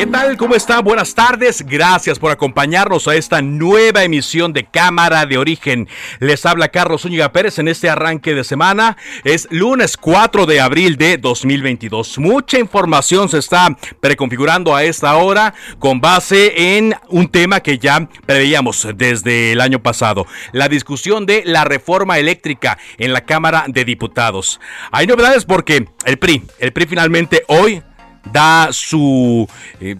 ¿Qué tal? ¿Cómo están? Buenas tardes. Gracias por acompañarnos a esta nueva emisión de Cámara de Origen. Les habla Carlos Zúñiga Pérez en este arranque de semana. Es lunes 4 de abril de 2022. Mucha información se está preconfigurando a esta hora con base en un tema que ya preveíamos desde el año pasado. La discusión de la reforma eléctrica en la Cámara de Diputados. Hay novedades porque el PRI, el PRI finalmente hoy da su eh,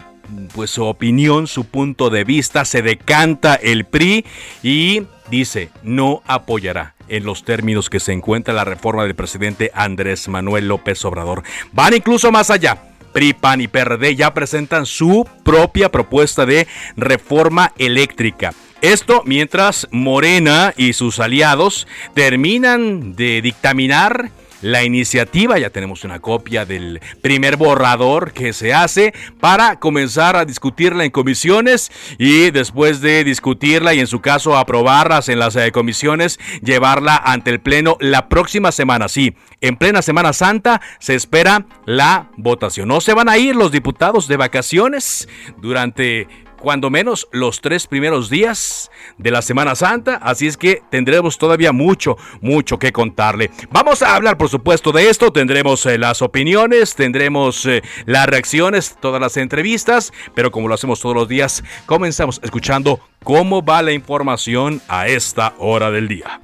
pues su opinión, su punto de vista, se decanta el PRI y dice no apoyará en los términos que se encuentra la reforma del presidente Andrés Manuel López Obrador. Van incluso más allá. PRI, PAN y PRD ya presentan su propia propuesta de reforma eléctrica. Esto mientras Morena y sus aliados terminan de dictaminar la iniciativa. Ya tenemos una copia del primer borrador que se hace para comenzar a discutirla en comisiones y después de discutirla y en su caso aprobarlas en las eh, comisiones, llevarla ante el Pleno la próxima semana. Sí, en plena Semana Santa se espera la votación. No se van a ir los diputados de vacaciones durante cuando menos los tres primeros días de la Semana Santa, así es que tendremos todavía mucho, mucho que contarle. Vamos a hablar, por supuesto, de esto, tendremos eh, las opiniones, tendremos eh, las reacciones, todas las entrevistas, pero como lo hacemos todos los días, comenzamos escuchando cómo va la información a esta hora del día.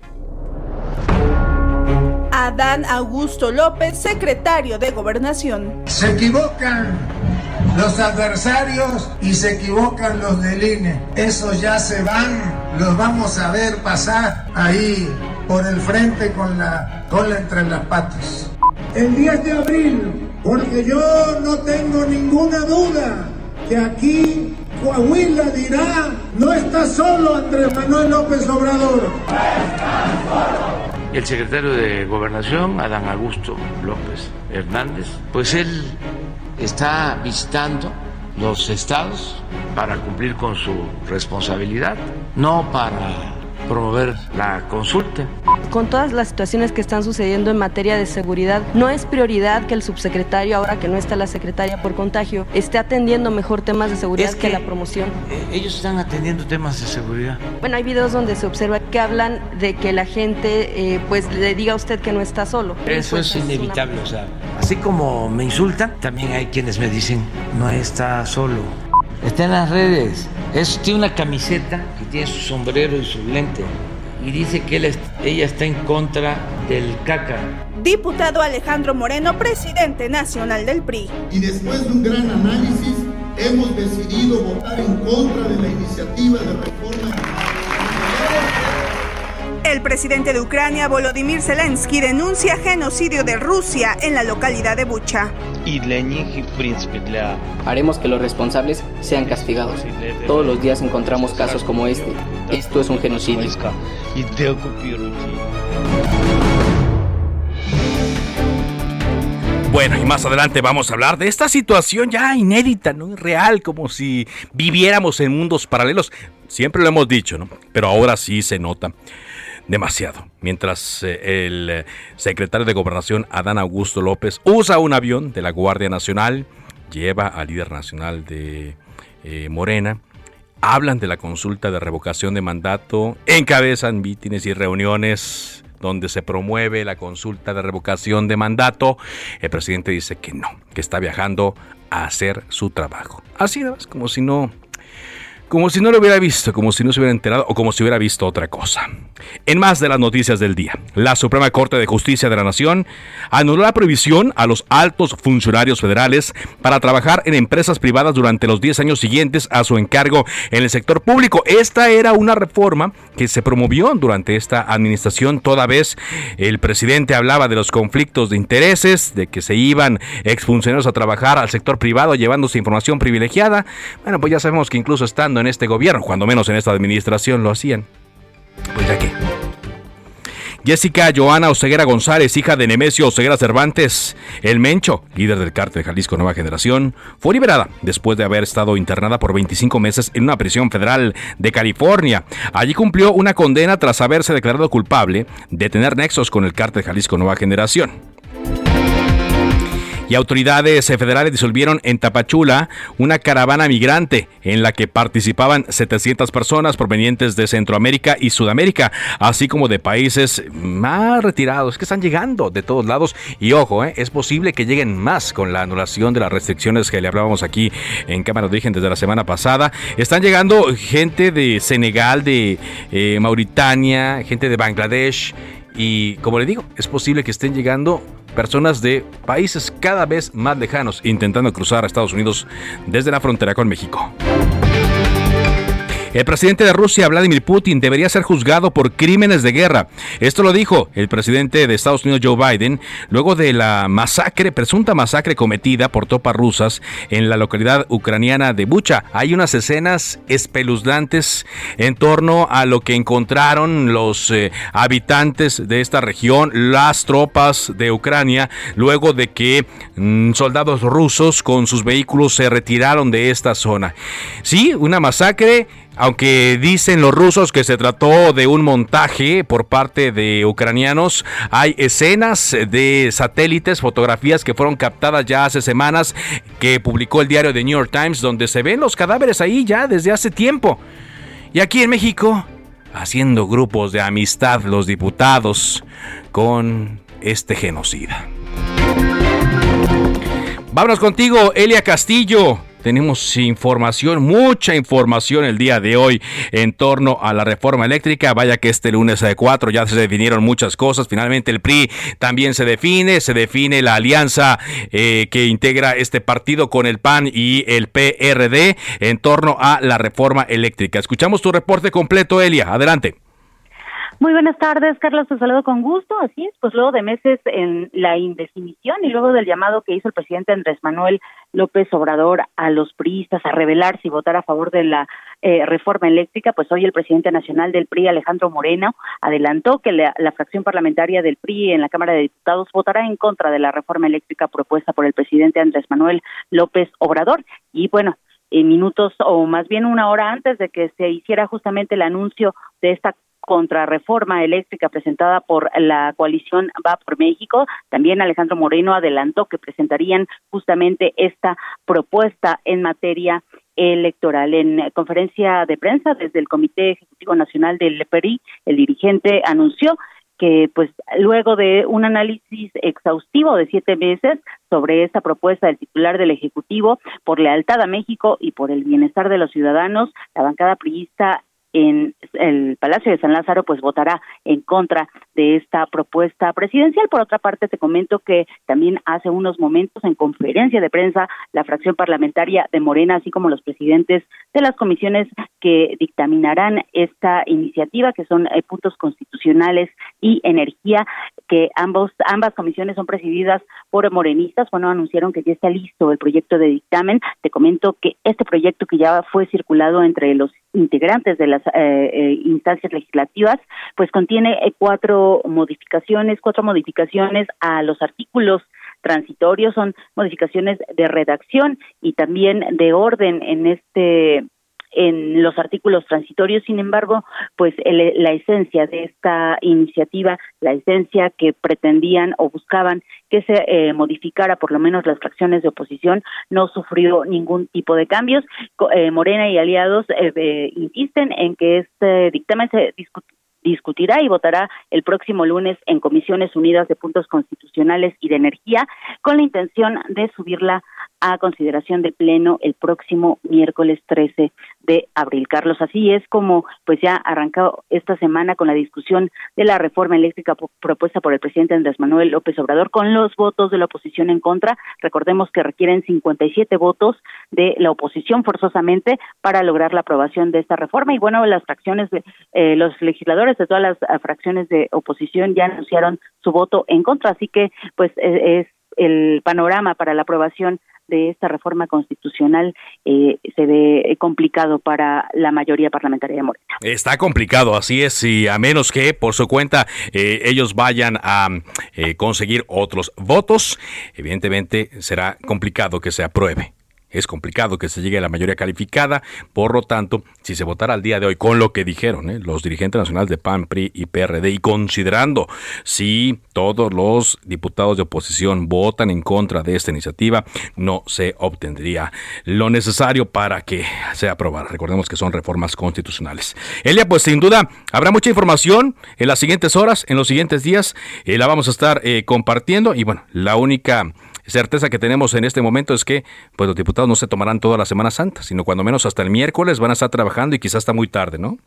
Adán Augusto López, secretario de Gobernación. Se equivocan los adversarios y se equivocan los del INE. Esos ya se van, los vamos a ver pasar ahí por el frente con la cola entre las patas. El 10 de abril, porque yo no tengo ninguna duda que aquí Coahuila dirá, no está solo Andrés Manuel López Obrador. El secretario de Gobernación, Adán Augusto López Hernández, pues él está visitando los estados. Para cumplir con su responsabilidad, no para promover la consulta. Con todas las situaciones que están sucediendo en materia de seguridad, no es prioridad que el subsecretario, ahora que no está la secretaria por contagio, esté atendiendo mejor temas de seguridad que, la promoción. Eh, ellos están atendiendo temas de seguridad. Bueno, hay videos donde se observa que hablan de que la gente, eh, pues, le diga a usted que no está solo. Eso pues, es inevitable, o sea, así como me insultan, también hay quienes me dicen, no está solo. Está en las redes. Es, tiene una camiseta que tiene su sombrero y su lente. Y dice que ella está en contra del caca. Diputado Alejandro Moreno, presidente nacional del PRI. Y después de un gran análisis, hemos decidido votar en contra de la iniciativa de el presidente de Ucrania, Volodymyr Zelensky, denuncia genocidio de Rusia en la localidad de Bucha. Haremos que los responsables sean castigados. Todos los días encontramos casos como este. Esto es un genocidio. Bueno, y más adelante vamos a hablar de esta situación ya inédita, ¿no? Real, como si viviéramos en mundos paralelos. Siempre lo hemos dicho, ¿no? Pero ahora sí se nota demasiado. Mientras eh, el eh, secretario de Gobernación, Adán Augusto López, usa un avión de la Guardia Nacional, lleva al líder nacional de eh, Morena, hablan de la consulta de revocación de mandato, encabezan mítines y reuniones donde se promueve la consulta de revocación de mandato. El presidente dice que no, que está viajando a hacer su trabajo. Así es como si no como si no lo hubiera visto, como si no se hubiera enterado o como si hubiera visto otra cosa. En más de las noticias del día, la Suprema Corte de Justicia de la Nación anuló la prohibición a los altos funcionarios federales para trabajar en empresas privadas durante los 10 años siguientes a su encargo en el sector público. Esta era una reforma que se promovió durante esta administración, toda vez el presidente hablaba de los conflictos de intereses, de que se iban exfuncionarios a trabajar al sector privado llevándose información privilegiada. Bueno, pues ya sabemos que incluso estando en este gobierno, cuando menos en esta administración lo hacían. Pues ya que. Jessica Joana Oseguera González, hija de Nemesio Oseguera Cervantes, el Mencho, líder del cártel Jalisco Nueva Generación, fue liberada después de haber estado internada por 25 meses en una prisión federal de California. Allí cumplió una condena tras haberse declarado culpable de tener nexos con el cártel Jalisco Nueva Generación y autoridades federales disolvieron en Tapachula una caravana migrante en la que participaban 700 personas provenientes de Centroamérica y Sudamérica, así como de países más retirados que están llegando de todos lados. Y ojo, eh, es posible que lleguen más con la anulación de las restricciones que le hablábamos aquí en Cámara de Origen desde la semana pasada. Están llegando gente de Senegal, de eh, Mauritania, gente de Bangladesh. Y como le digo, es posible que estén llegando personas de países cada vez más lejanos intentando cruzar a Estados Unidos desde la frontera con México. El presidente de Rusia, Vladimir Putin, debería ser juzgado por crímenes de guerra. Esto lo dijo el presidente de Estados Unidos, Joe Biden, luego de la masacre, presunta masacre cometida por tropas rusas en la localidad ucraniana de Bucha. Hay unas escenas espeluznantes en torno a lo que encontraron los eh, habitantes de esta región, las tropas de Ucrania, luego de que mm, soldados rusos con sus vehículos se retiraron de esta zona. Sí, una masacre aunque dicen los rusos que se trató de un montaje por parte de ucranianos, hay escenas de satélites, fotografías que fueron captadas ya hace semanas que publicó el diario The New York Times donde se ven los cadáveres ahí ya desde hace tiempo. Y aquí en México, haciendo grupos de amistad los diputados con este genocida. Vámonos contigo, Elia Castillo. Tenemos información, mucha información el día de hoy en torno a la reforma eléctrica. Vaya que este lunes de 4 ya se definieron muchas cosas. Finalmente el PRI también se define, se define la alianza eh, que integra este partido con el PAN y el PRD en torno a la reforma eléctrica. Escuchamos tu reporte completo, Elia. Adelante. Muy buenas tardes, Carlos, te saludo con gusto. Así es, pues luego de meses en la indefinición y luego del llamado que hizo el presidente Andrés Manuel López Obrador a los priistas a revelarse y votar a favor de la eh, reforma eléctrica, pues hoy el presidente nacional del PRI, Alejandro Moreno, adelantó que la, la, fracción parlamentaria del PRI en la Cámara de Diputados votará en contra de la reforma eléctrica propuesta por el presidente Andrés Manuel López Obrador. Y bueno, en minutos o más bien una hora antes de que se hiciera justamente el anuncio de esta contrarreforma eléctrica presentada por la coalición Va por México. También Alejandro Moreno adelantó que presentarían justamente esta propuesta en materia electoral. En conferencia de prensa desde el Comité Ejecutivo Nacional del PRI, el dirigente anunció que pues luego de un análisis exhaustivo de siete meses sobre esta propuesta del titular del Ejecutivo por lealtad a México y por el bienestar de los ciudadanos, la bancada priista en el Palacio de San Lázaro pues votará en contra de esta propuesta presidencial. Por otra parte, te comento que también hace unos momentos en conferencia de prensa la fracción parlamentaria de Morena, así como los presidentes de las comisiones que dictaminarán esta iniciativa, que son eh, puntos constitucionales y energía, que ambos ambas comisiones son presididas por morenistas. Bueno, anunciaron que ya está listo el proyecto de dictamen. Te comento que este proyecto que ya fue circulado entre los integrantes de las eh, eh, instancias legislativas, pues contiene eh, cuatro modificaciones, cuatro modificaciones a los artículos transitorios, son modificaciones de redacción y también de orden en este en los artículos transitorios. Sin embargo, pues la esencia de esta iniciativa, la esencia que pretendían o buscaban que se eh, modificara por lo menos las fracciones de oposición, no sufrió ningún tipo de cambios. Eh, Morena y aliados eh, insisten en que este dictamen se discutirá y votará el próximo lunes en Comisiones Unidas de Puntos Constitucionales y de Energía con la intención de subirla a consideración de pleno el próximo miércoles 13 de abril. Carlos, así es como pues ya arrancado esta semana con la discusión de la reforma eléctrica propuesta por el presidente Andrés Manuel López Obrador con los votos de la oposición en contra. Recordemos que requieren 57 votos de la oposición forzosamente para lograr la aprobación de esta reforma y bueno, las fracciones de eh, los legisladores de todas las eh, fracciones de oposición ya anunciaron su voto en contra, así que pues e, es el panorama para la aprobación de esta reforma constitucional eh, se ve complicado para la mayoría parlamentaria de Morena. Está complicado, así es, y a menos que por su cuenta eh, ellos vayan a eh, conseguir otros votos, evidentemente será complicado que se apruebe. Es complicado que se llegue a la mayoría calificada, por lo tanto, si se votara al día de hoy con lo que dijeron ¿eh? los dirigentes nacionales de PAN, PRI y PRD, y considerando si todos los diputados de oposición votan en contra de esta iniciativa, no se obtendría lo necesario para que sea aprobada. Recordemos que son reformas constitucionales. Elia, pues sin duda habrá mucha información en las siguientes horas, en los siguientes días, eh, la vamos a estar eh, compartiendo y bueno, la única certeza que tenemos en este momento es que pues los diputados no se tomarán toda la Semana Santa, sino cuando menos hasta el miércoles van a estar trabajando y quizás está muy tarde, ¿no?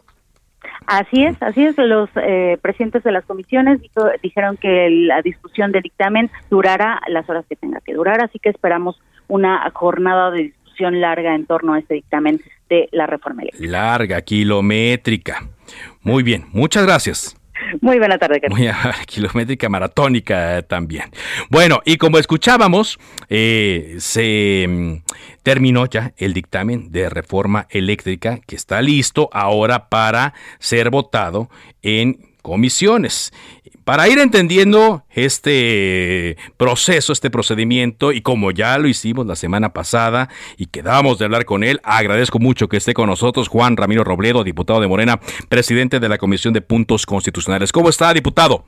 Así es, así es. Los eh, presidentes de las comisiones dijeron que la discusión del dictamen durará las horas que tenga que durar, así que esperamos una jornada de discusión larga en torno a este dictamen de la reforma eléctrica. Larga, kilométrica. Muy bien, muchas gracias. Muy buena tarde, Muy kilométrica maratónica eh, también. Bueno, y como escuchábamos, eh, se mm, terminó ya el dictamen de reforma eléctrica que está listo ahora para ser votado en comisiones para ir entendiendo este proceso, este procedimiento, y como ya lo hicimos la semana pasada y quedábamos de hablar con él, agradezco mucho que esté con nosotros Juan Ramiro Robledo, diputado de Morena, presidente de la Comisión de Puntos Constitucionales. ¿Cómo está, diputado?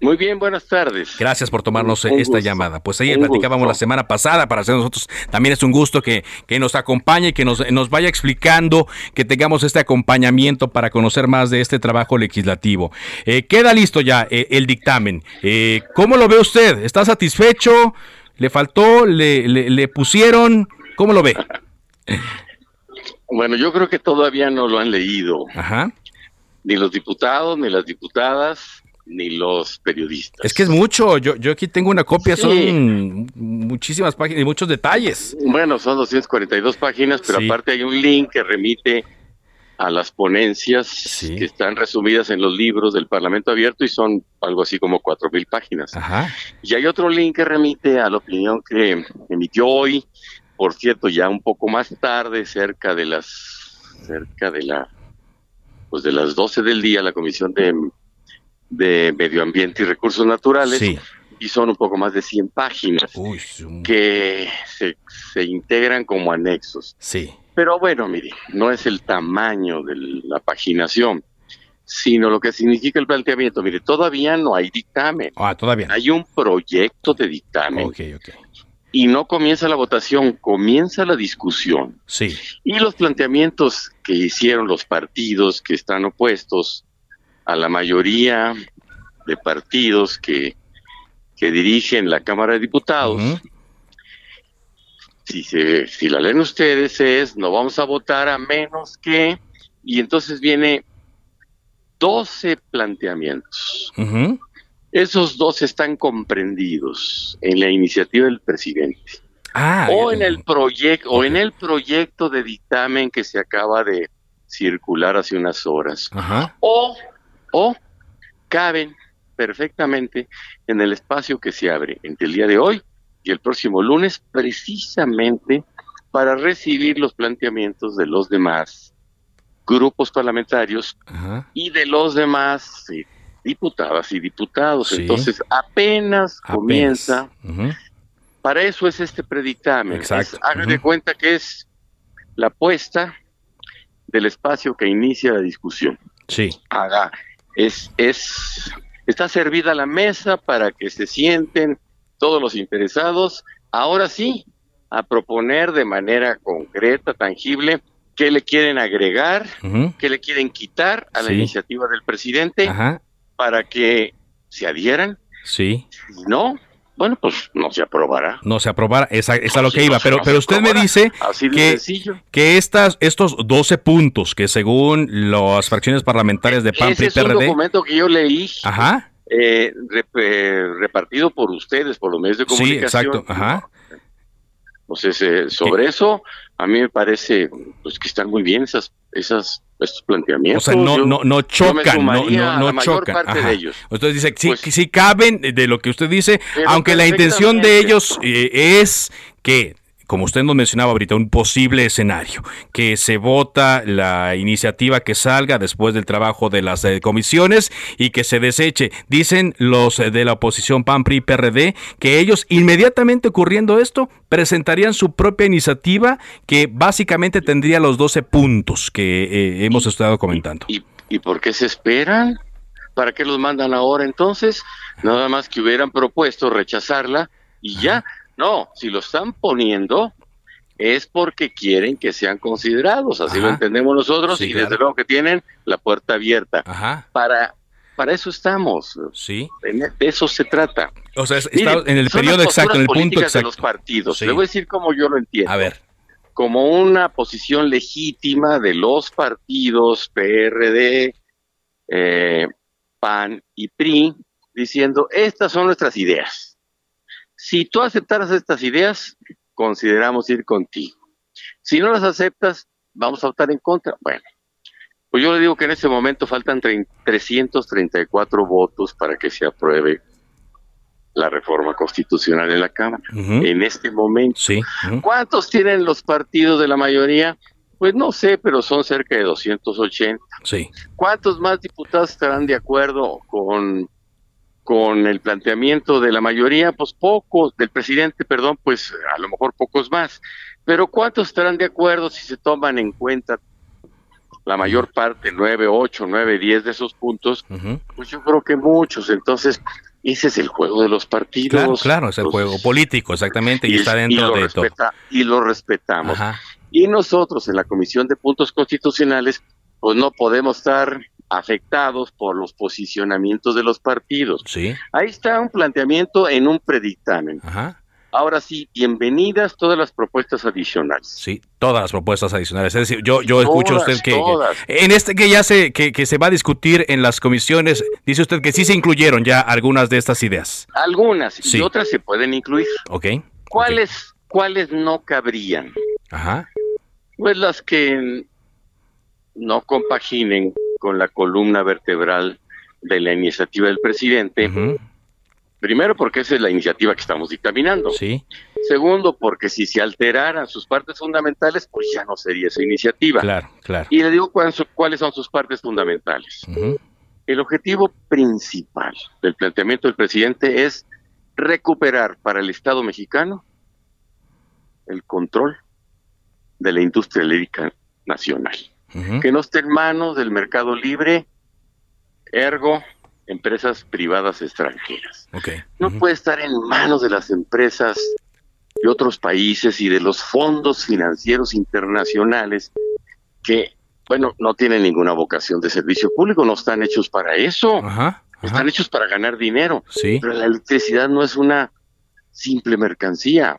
Muy bien, buenas tardes. Gracias por tomarnos esta llamada. Pues ahí platicábamos la semana pasada, para hacer nosotros también es un gusto que, que nos acompañe, que nos, nos, vaya explicando, que tengamos este acompañamiento para conocer más de este trabajo legislativo. Eh, queda listo ya eh, el dictamen. Eh, ¿Cómo lo ve usted? ¿Está satisfecho? ¿Le faltó? ¿Le, le, le pusieron? ¿Cómo lo ve? bueno, yo creo que todavía no lo han leído. Ajá. Ni los diputados, ni las diputadas ni los periodistas. Es que es mucho, yo, yo aquí tengo una copia, son muchísimas páginas y muchos detalles. Bueno, son 242 páginas, pero aparte hay un link que remite a las ponencias que están resumidas en los libros del Parlamento Abierto y son algo así como cuatro mil páginas. Y hay otro link que remite a la opinión que emitió hoy, por cierto, ya un poco más tarde, cerca de las cerca de la pues de las 12 del día, la Comisión de de Medio Ambiente y Recursos Naturales. Y son un poco más de 100 páginas que se, se, integran como anexos. Sí. Pero bueno, mire, no es el tamaño de la paginación, sino lo que significa el planteamiento. Mire, todavía no hay dictamen. Ah, todavía. Hay un proyecto de dictamen. Ok, ok. Y no comienza la votación, comienza la discusión. Sí. Y los planteamientos que hicieron los partidos que están opuestos a la mayoría de partidos que, que dirigen la Cámara de Diputados. si, se, si la leen ustedes es, no vamos a votar a menos que, y entonces viene 12 planteamientos. Esos dos están comprendidos en la iniciativa del presidente. Ah, o en el proyecto o en el proyecto de dictamen que se acaba de circular hace unas horas. O o caben perfectamente en el espacio que se abre entre el día de hoy y el próximo lunes, precisamente para recibir los planteamientos de los demás grupos parlamentarios y de los demás eh, diputadas y diputados. Entonces, apenas, comienza. Para eso es este predictamen. Hagan de cuenta que es la puesta del espacio que inicia la discusión. Sí. Haga es, es, está servida la mesa para que se sienten todos los interesados, ahora sí, a proponer de manera concreta, tangible, qué le quieren agregar, qué le quieren quitar a la iniciativa del presidente para que se adhieran. Sí. Si no, bueno, pues no se aprobará. No se aprobará, es a, lo que iba. pero, pero usted me dice que, que estas, estos 12 puntos que según las fracciones parlamentarias de PAN, PRI, PRD... es un documento que yo leí. Ajá. Eh, eh, repartido por ustedes, por los medios de comunicación. Sí, exacto. Ajá. Entonces, eh, sobre eso, a mí me parece pues que están muy bien esas, esas estos planteamientos. O sea, no, no, no chocan, no, no, no chocan. Parte de ellos. Entonces dice, sí, pues sí caben de lo que usted dice, aunque la intención de ellos es que como usted nos mencionaba ahorita, un posible escenario, que se vota la iniciativa que salga después del trabajo de las eh, comisiones y que se deseche. Dicen los eh, de la oposición PAN, PRI, PRD que ellos inmediatamente ocurriendo esto presentarían su propia iniciativa que básicamente tendría los 12 puntos que eh, hemos estado comentando. ¿Y, ¿Y por qué se esperan? ¿Para qué los mandan ahora entonces? Nada más que hubieran propuesto rechazarla y ya no, si lo están poniendo es porque quieren que sean considerados, así lo entendemos nosotros y desde luego que tienen la puerta abierta. Para para eso estamos. Sí. De eso se trata. O sea, está en el periodo exacto, en el punto exacto. de los partidos. Le voy a decir cómo yo lo entiendo. A ver. Como una posición legítima de los partidos PRD, eh, PAN y PRI, diciendo, estas son nuestras ideas si tú aceptaras estas ideas, consideramos ir contigo. Si no las aceptas, vamos a votar en contra. Bueno, pues yo le digo que en este momento faltan 334 votos para que se apruebe la reforma constitucional en la Cámara. En este momento. Sí. ¿Cuántos tienen los partidos de la mayoría? Pues no sé, pero son cerca de 280. Sí. ¿Cuántos más diputados estarán de acuerdo con con el planteamiento de la mayoría, pues pocos, del presidente, perdón, pues a lo mejor pocos más. Pero ¿cuántos estarán de acuerdo si se toman en cuenta la mayor parte, nueve, ocho, nueve, diez de esos puntos? Pues yo creo que muchos. Entonces, ese es el juego de los partidos. Claro, claro es el juego político, exactamente, y, está dentro de todo. Y lo respetamos. Y nosotros en la Comisión de Puntos Constitucionales, pues no podemos estar afectados por los posicionamientos de los partidos. Sí. Ahí está un planteamiento en un predictamen. Ajá. Ahora sí, bienvenidas todas las propuestas adicionales. Sí, todas las propuestas adicionales. Es decir, yo, yo escucho usted que, en este que ya se que, que, se va a discutir en las comisiones, dice usted que sí se incluyeron ya algunas de estas ideas. Algunas y otras se pueden incluir. Ok. ¿Cuáles cuáles no cabrían? Ajá. Pues las que no compaginen con la columna vertebral de la iniciativa del presidente. Primero, porque esa es la iniciativa que estamos dictaminando. Sí. Segundo, porque si se alteraran sus partes fundamentales, pues ya no sería esa iniciativa. Claro, claro. Y le digo cuáles son sus partes fundamentales. El objetivo principal del planteamiento del presidente es recuperar para el Estado mexicano el control de la industria eléctrica nacional que no esté en manos del mercado libre, ergo empresas privadas extranjeras. No puede estar en manos de las empresas de otros países y de los fondos financieros internacionales que, bueno, no tienen ninguna vocación de servicio público, no están hechos para eso. Están hechos para ganar dinero. Sí. Pero la electricidad no es una simple mercancía.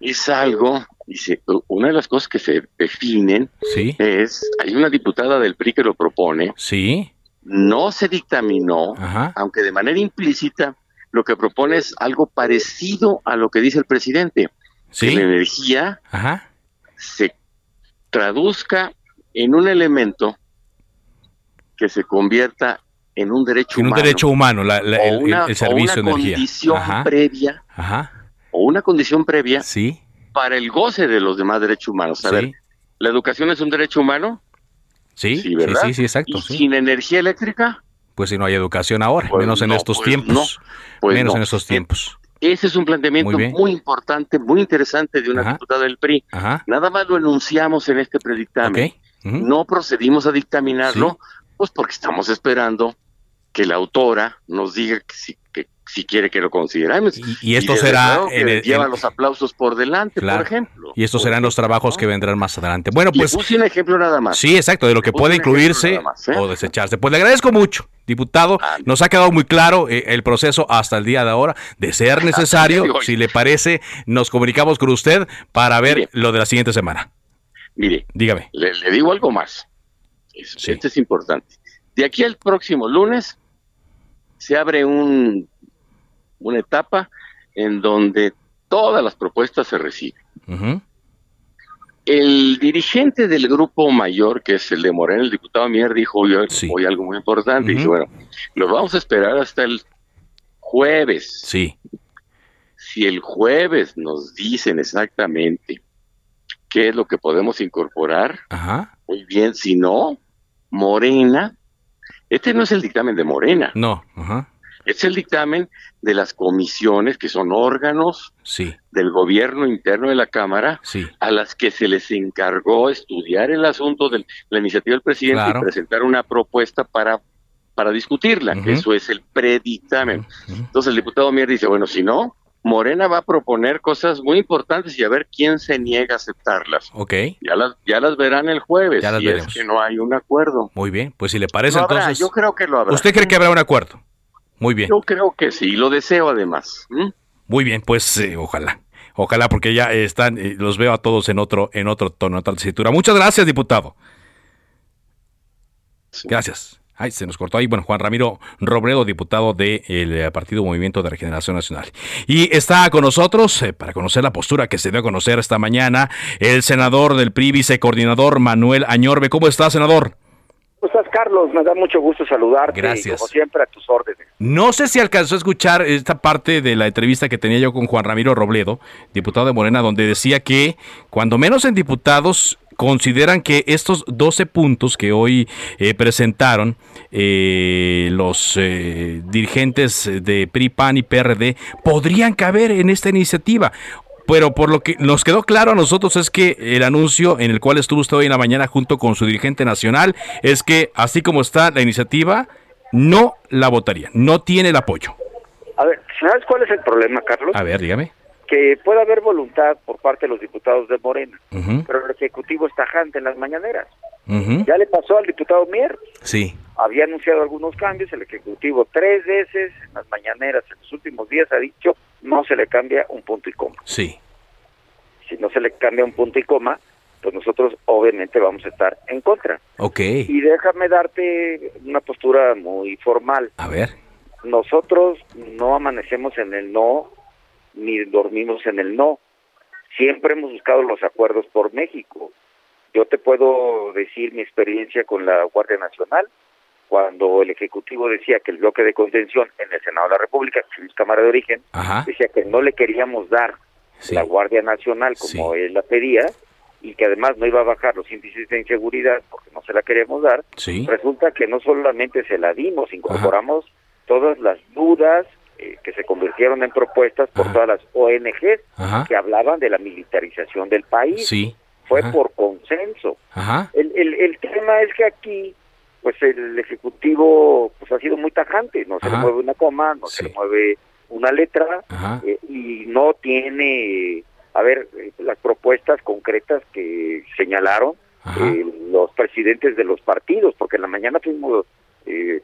Es algo Dice, una de las cosas que se definen es, hay una diputada del PRI que lo propone. Sí. No se dictaminó, aunque de manera implícita, lo que propone es algo parecido a lo que dice el presidente. Sí. Que la energía se traduzca en un elemento que se convierta en un derecho en humano. un derecho humano, la, el, servicio de energía. Condición previa, O una condición previa. Sí para el goce de los demás derechos humanos. A ver, ¿la educación es un derecho humano? Sí, sí, ¿verdad? sí, sí, exacto. ¿Y sin energía eléctrica? Pues si no hay educación ahora, pues menos en estos pues tiempos. Pues menos en estos tiempos. Ese es un planteamiento muy, importante, muy interesante de una diputada del PRI. Nada más lo enunciamos en este predictamen. No procedimos a dictaminarlo, pues porque estamos esperando que la autora nos diga que, si quiere que lo consideremos. Y, esto será... en lleva los aplausos por delante, por ejemplo. Y estos serán los trabajos que vendrán más adelante. Bueno, pues... puse un ejemplo nada más. Sí, exacto, de lo que puede incluirse ¿eh? o desecharse. Pues le agradezco mucho, diputado. Nos ha quedado muy claro eh, el proceso hasta el día de ahora. De ser necesario, si le parece, nos comunicamos con usted para ver lo de la siguiente semana. Mire, dígame. Le, digo algo más. Esto es importante. De aquí al próximo lunes se abre un una etapa en donde todas las propuestas se reciben. El dirigente del grupo mayor, que es el de Morena, el diputado Mier, dijo hoy, hoy algo muy importante. Dice, bueno, lo vamos a esperar hasta el jueves. Sí. Si el jueves nos dicen exactamente qué es lo que podemos incorporar, muy bien. Si no, Morena, este no es el dictamen de Morena. No, ajá. Es el dictamen de las comisiones, que son órganos del gobierno interno de la Cámara, a las que se les encargó estudiar el asunto de la iniciativa del presidente y presentar una propuesta para, para discutirla, que eso es el predictamen. Entonces el diputado Mier dice, bueno, si no, Morena va a proponer cosas muy importantes y a ver quién se niega a aceptarlas. Ok. Ya las, ya las verán el jueves, ya es que no hay un acuerdo. Muy bien, pues si le parece entonces... Yo creo que lo habrá. ¿Usted cree que habrá un acuerdo? Muy bien. Yo creo que sí, lo deseo además. Muy bien, pues eh, ojalá. Ojalá porque ya están, eh, los veo a todos en otro, en otro tono, en otra tesitura. Muchas gracias, diputado. Gracias. Ay, se nos cortó ahí. Bueno, Juan Ramiro Robledo, diputado del eh, Partido Movimiento de Regeneración Nacional. Y está con nosotros, para conocer la postura que se dio a conocer esta mañana, el senador del PRI, vicecoordinador Manuel Añorbe. ¿Cómo está, senador? ¿Cómo estás, Carlos? Me da mucho gusto saludarte. Gracias. como siempre, a tus órdenes. No sé si alcanzó a escuchar esta parte de la entrevista que tenía yo con Juan Ramiro Robledo, diputado de Morena, donde decía que, cuando menos en diputados, consideran que estos 12 puntos que hoy eh, presentaron eh, los eh, dirigentes de PRI, PAN y PRD podrían caber en esta iniciativa pero por lo que nos quedó claro a nosotros es que el anuncio en el cual estuvo usted hoy en la mañana junto con su dirigente nacional es que así como está la iniciativa, no la votaría, no tiene el apoyo. A ver, ¿sabes cuál es el problema, Carlos? A ver, dígame. Que puede haber voluntad por parte de los diputados de Morena, pero el Ejecutivo es tajante en las mañaneras. Ya le pasó al diputado Mier. Sí. Había anunciado algunos cambios, el Ejecutivo tres veces en las mañaneras en los últimos días ha dicho no se le cambia un punto y coma. Sí. Si no se le cambia un punto y coma, pues nosotros obviamente vamos a estar en contra. Ok. Y déjame darte una postura muy formal. A ver. Nosotros no amanecemos en el no, ni dormimos en el no. Siempre hemos buscado los acuerdos por México. Yo te puedo decir mi experiencia con la Guardia Nacional, cuando el Ejecutivo decía que el bloque de contención en el Senado de la República, que es Cámara de Origen, decía que no le queríamos dar la Guardia Nacional como él la pedía y que además no iba a bajar los índices de inseguridad porque no se la queríamos dar, resulta que no solamente se la dimos, incorporamos todas las dudas eh, que se convirtieron en propuestas por todas las ONGs que hablaban de la militarización del país. Fue por consenso. El, el, el tema es que aquí pues el ejecutivo pues ha sido muy tajante, no se le mueve una coma, no se le mueve una letra eh, y no tiene, a ver, eh, las propuestas concretas que señalaron eh, los presidentes de los partidos, porque en la mañana fuimos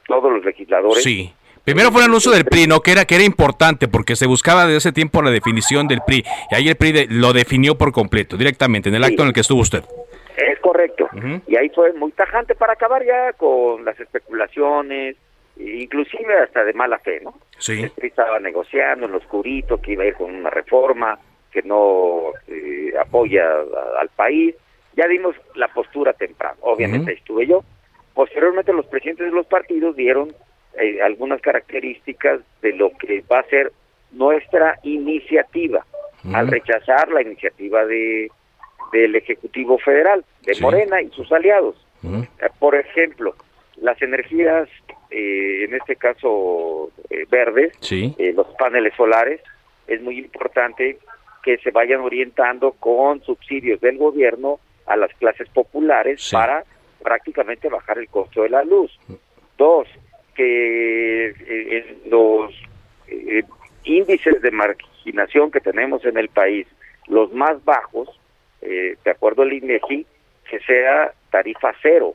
todos los legisladores. Sí. Primero fue el anuncio del PRI, ¿no? Que era, que era importante porque se buscaba desde ese tiempo la definición del PRI. Y ahí el PRI lo definió por completo, directamente, en el acto en el que estuvo usted. Y ahí fue muy tajante para acabar ya con las especulaciones, inclusive hasta de mala fe, ¿no? Sí. estaba negociando en lo oscurito que iba a ir con una reforma que no eh, apoya al país. Ya dimos la postura temprana. Obviamente estuve yo. Posteriormente los presidentes de los partidos dieron eh, algunas características de lo que va a ser nuestra iniciativa. Al rechazar la iniciativa de del Ejecutivo Federal, de Morena y sus aliados. Eh, por ejemplo, las energías, eh, en este caso eh, verdes, los paneles solares, es muy importante que se vayan orientando con subsidios del gobierno a las clases populares para prácticamente bajar el costo de la luz. Dos, que los eh, índices de marginación que tenemos en el país, los más bajos, eh, de acuerdo al INEGI, que sea tarifa cero.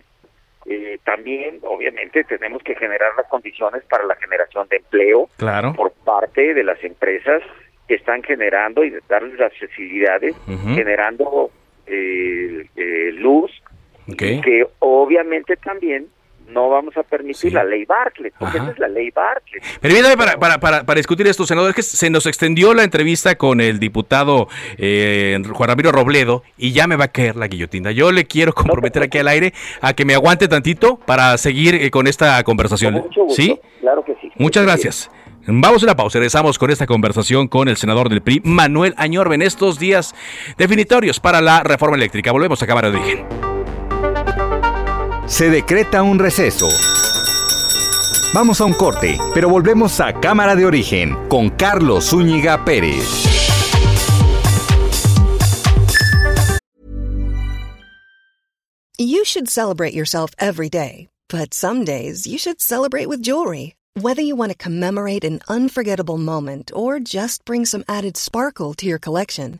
Eh, también, obviamente, tenemos que generar las condiciones para la generación de empleo claro. por parte de las empresas que están generando y darles las facilidades, generando eh, eh, luz, que obviamente también no vamos a permitir la ley Bartlett, porque esa es la ley Bartlett. Permítame para, para, para, para, discutir esto, senador, es que se nos extendió la entrevista con el diputado eh, Juan Ramiro Robledo y ya me va a caer la guillotina. Yo le quiero comprometer aquí al aire a que me aguante tantito para seguir eh, con esta conversación. ¿Sí? Claro que sí. Muchas gracias. Vamos a una pausa, regresamos con esta conversación con el senador del PRI, Manuel Añorbe, en estos días definitorios para la reforma eléctrica. Volvemos a Cámara de Origen. Se decreta un receso. Vamos a un corte, pero volvemos a Cámara de Origen con Carlos Zúñiga Pérez. You should celebrate yourself every day, but some days you should celebrate with jewelry. Whether you want to commemorate an unforgettable moment or just bring some added sparkle to your collection,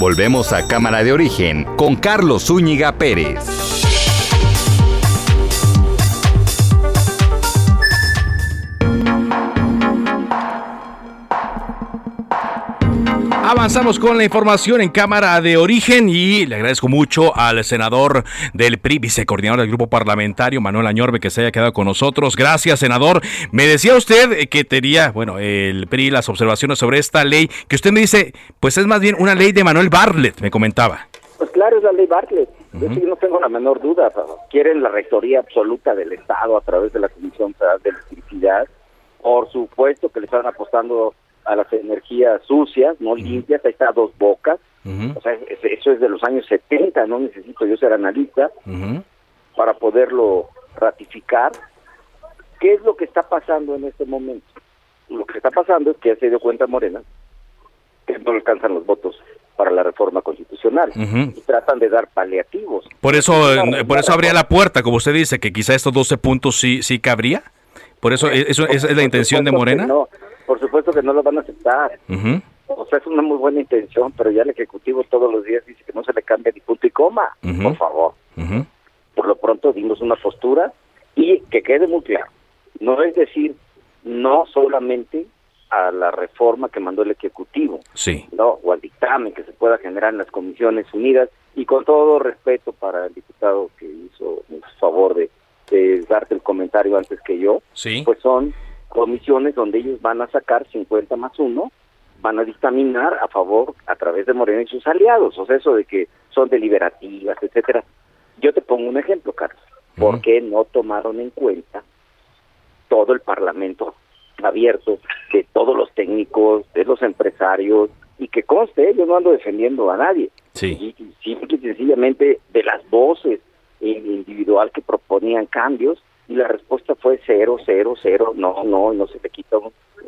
Volvemos a Cámara de Origen con Carlos Zúñiga Pérez. Avanzamos con la información en Cámara de Origen y le agradezco mucho al senador del PRI, vicecoordinador del grupo parlamentario, Manuel Añorbe, que se haya quedado con nosotros. Gracias, senador. Me decía usted que tenía, bueno, el PRI, las observaciones sobre esta ley, que usted me dice, pues es más bien una ley de Manuel Bartlett, me comentaba. Pues claro, es la ley Bartlett. Yo sí no tengo la menor duda. Quieren la rectoría absoluta del Estado a través de la Comisión Federal de Electricidad. Por supuesto que le están apostando a las energías sucias, no limpias, ahí está dos bocas, o sea, eso es de los años 70, no necesito yo ser analista para poderlo ratificar. ¿Qué es lo que está pasando en este momento? Lo que está pasando es que ya se dio cuenta Morena que no alcanzan los votos para la reforma constitucional y tratan de dar paliativos. Por eso, por eso abría la puerta, como usted dice, que quizá estos 12 puntos sí, sí cabría. Por eso, eso, es la intención de Morena. No, supuesto que no lo van a aceptar. O sea, es una muy buena intención, pero ya el Ejecutivo todos los días dice que no se le cambia ni punto y coma, por favor. Por lo pronto dimos una postura y que quede muy claro. No es decir, no solamente a la reforma que mandó el Ejecutivo, sí. no, o al dictamen que se pueda generar en las Comisiones Unidas, y con todo respeto para el diputado que hizo el favor de, de darte el comentario antes que yo, sí. pues son comisiones donde ellos van a sacar 50 más 1, van a dictaminar a favor a través de Morena y sus aliados, o sea, eso de que son deliberativas, etcétera. Yo te pongo un ejemplo, Carlos. ¿Por qué no tomaron en cuenta todo el Parlamento abierto de todos los técnicos, de los empresarios, y que conste, yo no ando defendiendo a nadie, sí. y, y simple y sencillamente de las voces individual que proponían cambios, y la respuesta fue cero, cero, cero, no, no, no se le quita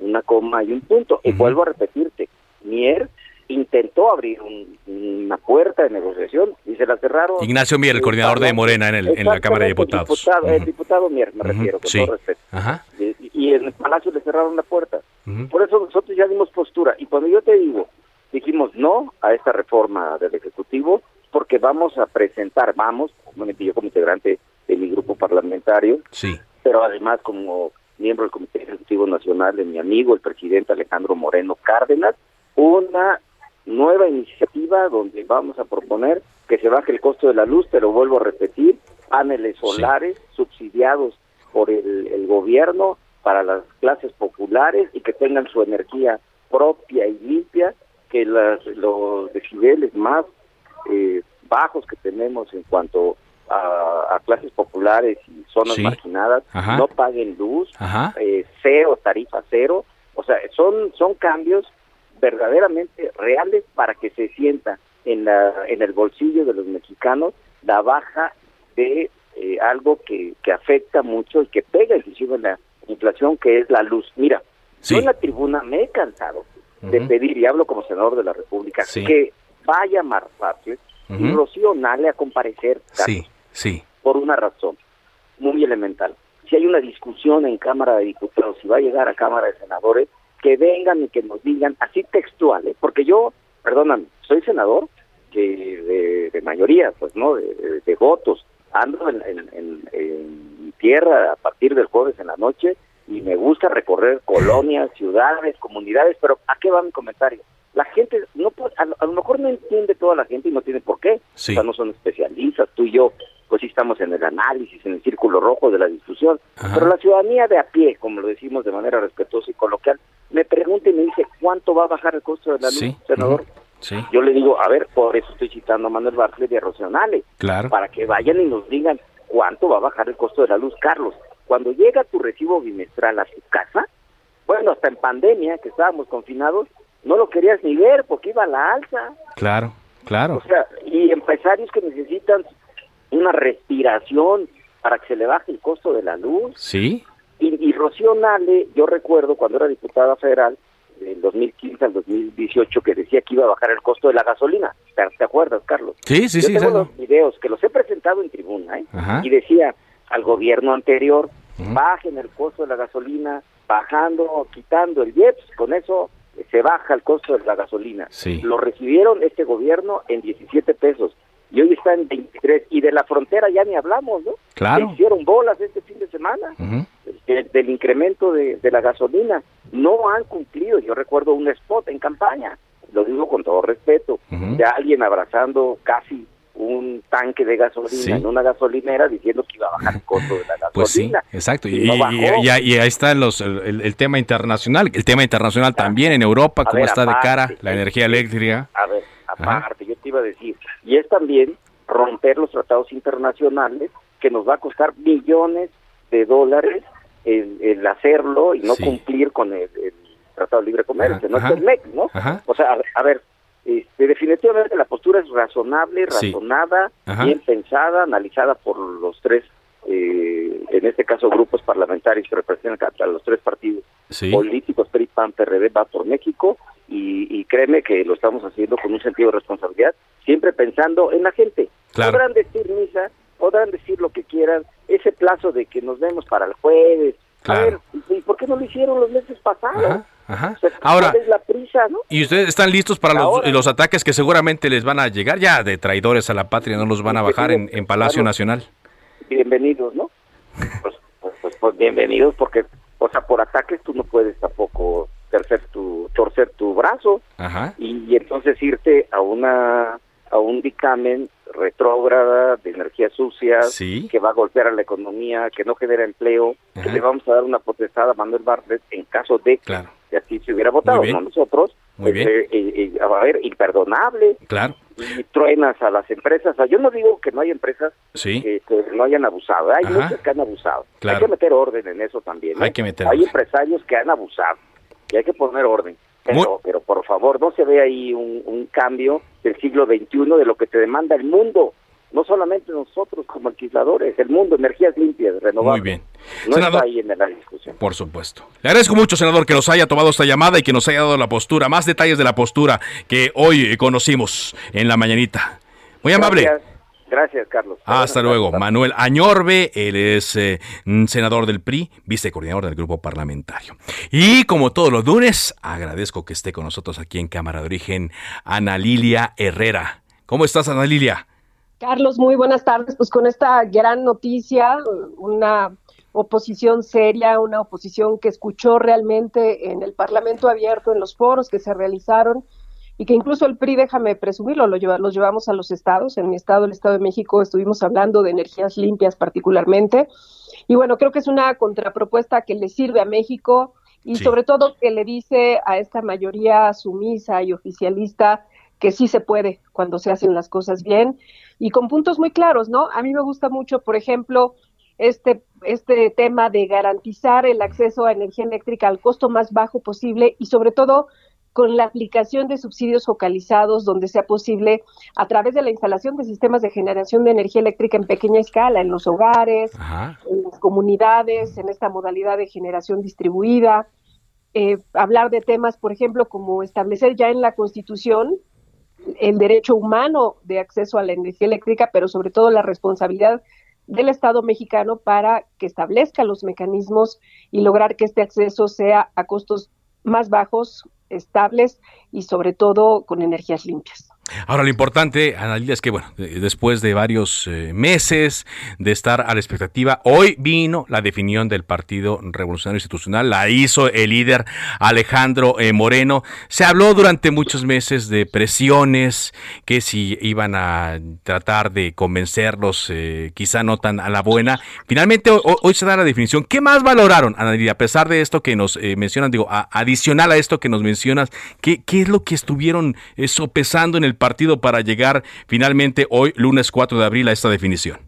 una coma y un punto. Y vuelvo a repetirte, Mier intentó abrir un, una puerta de negociación y se la cerraron. Ignacio Mier, el coordinador de Morena en, el, en la Cámara de Diputados. Diputado, uh -huh. El diputado Mier, me refiero, con sí. todo respeto. Ajá. Y, y, en el Palacio le cerraron la puerta. Por eso nosotros ya dimos postura. Y cuando yo te digo, dijimos no a esta reforma del Ejecutivo, porque vamos a presentar, vamos, yo como integrante de mi grupo parlamentario, sí. pero además como miembro del Comité Ejecutivo Nacional de mi amigo, el presidente Alejandro Moreno Cárdenas, una nueva iniciativa donde vamos a proponer que se baje el costo de la luz, pero vuelvo a repetir, paneles solares sí. subsidiados por el, el, gobierno para las clases populares y que tengan su energía propia y limpia, que las, los decibeles más eh, bajos que tenemos en cuanto a, a, clases populares y zonas sí. marginadas Ajá. no paguen luz, eh, cero, tarifa cero, o sea, son, son cambios verdaderamente reales para que se sienta en, la, en el bolsillo de los mexicanos la baja de eh, algo que, que afecta mucho y que pega inclusive en la inflación, que es la luz. Mira, yo en la tribuna me he cansado de pedir, y hablo como senador de la República, que vaya Mar y Rocío Nale a comparecer. sí, sí. Por una razón muy elemental. Si hay una discusión en Cámara de Diputados, si va a llegar a Cámara de Senadores, que vengan y que nos digan así textuales, porque yo, perdóname, soy senador que de, mayoría, pues, ¿no? De, votos. Ando en, en, tierra a partir del jueves en la noche y me gusta recorrer colonias, ciudades, comunidades, pero ¿a qué va mi comentario? La gente, no a, lo mejor no entiende toda la gente y no tiene por qué. O sea, no son especialistas, tú y yo, pues sí estamos en el análisis, en el círculo rojo de la discusión. Pero la ciudadanía de a pie, como lo decimos de manera respetuosa y coloquial, me pregunta y me dice, ¿cuánto va a bajar el costo de la luz, senador? Yo le digo, a ver, por eso estoy citando a Manuel Bartlett y a Rocionale, claro. para que vayan y nos digan cuánto va a bajar el costo de la luz. Carlos, cuando llega tu recibo bimestral a tu casa, bueno, hasta en pandemia, que estábamos confinados, no lo querías ni ver porque iba a la alza. Claro, claro. O sea, y empresarios que necesitan una respiración para que se le baje el costo de la luz. Sí. Y, y Rocío Nale, yo recuerdo cuando era diputada federal, del 2015 al 2018 que decía que iba a bajar el costo de la gasolina. ¿Te acuerdas, Carlos? Sí, sí, Yo sí. Tengo los videos que los he presentado en tribuna, ¿eh? Y decía al gobierno anterior, bajen el costo de la gasolina, bajando, quitando el IEPS, con eso se baja el costo de la gasolina. Sí. Lo recibieron este gobierno en 17 pesos y hoy está en 23 y de la frontera ya ni hablamos, ¿no? Claro. hicieron bolas este fin de semana del incremento de, la gasolina. No han cumplido. Yo recuerdo un spot en campaña, lo digo con todo respeto, de alguien abrazando casi un tanque de gasolina en una gasolinera diciendo que iba a bajar el costo de la gasolina. Pues sí, exacto. Y, ahí está los, el, tema internacional. El tema internacional también en Europa, cómo está de cara la energía eléctrica. A ver, aparte, yo te iba a decir, y es también romper los tratados internacionales que nos va a costar millones de dólares el, hacerlo y no cumplir con el, Tratado de Libre Comercio, no es el MEC, ¿no? O sea, a, ver, este, definitivamente la postura es razonable, razonada, bien pensada, analizada por los tres, eh, en este caso grupos parlamentarios que representan a los tres partidos políticos, PRI, PAN, PRD, va por México, y, créeme que lo estamos haciendo con un sentido de responsabilidad, siempre pensando en la gente. Podrán decir misa, podrán decir lo que quieran, ese plazo de que nos vemos para el jueves. A ver, ¿y por qué no lo hicieron los meses pasados? Ajá. Ahora, la prisa, ¿no? ¿y ustedes están listos para los, los, ataques que seguramente les van a llegar ya de traidores a la patria? ¿No los van a bajar en, en Palacio Nacional? Bienvenidos, ¿no? Pues, pues, pues, pues, bienvenidos porque, o sea, por ataques tú no puedes tampoco torcer tu, torcer tu brazo Ajá. Y, y entonces irte a una a un dictamen retrógrada de energías sucias que va a golpear a la economía, que no genera empleo, que le vamos a dar una potestad a Manuel Bartlett en caso de que así se hubiera votado, no nosotros. Muy bien. Este, eh, eh, a ver, imperdonable. Claro. Y truenas a las empresas. yo no digo que no hay empresas que no hayan abusado. Hay muchas que han abusado. Hay que meter orden en eso también. Hay que meter Hay empresarios que han abusado y hay que poner orden. Pero, pero por favor, no se ve ahí un, cambio del siglo XXI de lo que te demanda el mundo no solamente nosotros como legisladores, el mundo, energías limpias, renovables. Muy bien. No está ahí en la discusión. Por supuesto. Le agradezco mucho, senador, que nos haya tomado esta llamada y que nos haya dado la postura, más detalles de la postura que hoy conocimos en la mañanita. Muy amable. Gracias, Carlos. Hasta luego. Manuel Añorbe, él es eh, senador del PRI, vicecoordinador del grupo parlamentario. Y como todos los lunes, agradezco que esté con nosotros aquí en Cámara de Origen Ana Lilia Herrera. ¿Cómo estás, Ana Lilia? Carlos, muy buenas tardes. Pues con esta gran noticia, una oposición seria, una oposición que escuchó realmente en el Parlamento abierto, en los foros que se realizaron y que incluso el PRI, déjame presumirlo, lo los llevamos a los estados. En mi estado, el Estado de México, estuvimos hablando de energías limpias particularmente. Y bueno, creo que es una contrapropuesta que le sirve a México y sobre todo que le dice a esta mayoría sumisa y oficialista que sí se puede cuando se hacen las cosas bien y con puntos muy claros, ¿no? A mí me gusta mucho, por ejemplo, este, este tema de garantizar el acceso a energía eléctrica al costo más bajo posible y sobre todo con la aplicación de subsidios focalizados donde sea posible a través de la instalación de sistemas de generación de energía eléctrica en pequeña escala, en los hogares, en las comunidades, en esta modalidad de generación distribuida. Eh, hablar de temas, por ejemplo, como establecer ya en la Constitución el derecho humano de acceso a la energía eléctrica, pero sobre todo la responsabilidad del Estado mexicano para que establezca los mecanismos y lograr que este acceso sea a costos más bajos, estables y sobre todo con energías limpias. Ahora, lo importante, Analia, es que, bueno, después de varios eh, meses de estar a la expectativa, hoy vino la definición del Partido Revolucionario Institucional, la hizo el líder Alejandro eh, Moreno. Se habló durante muchos meses de presiones, que si iban a tratar de convencerlos, eh, quizá no tan a la buena. Finalmente, hoy, se da la definición. ¿Qué más valoraron, Analia, a pesar de esto que nos mencionan, digo, adicional a esto que nos mencionas, ¿qué, qué es lo que estuvieron sopesando en el partido para llegar finalmente hoy, lunes 4 de abril, a esta definición?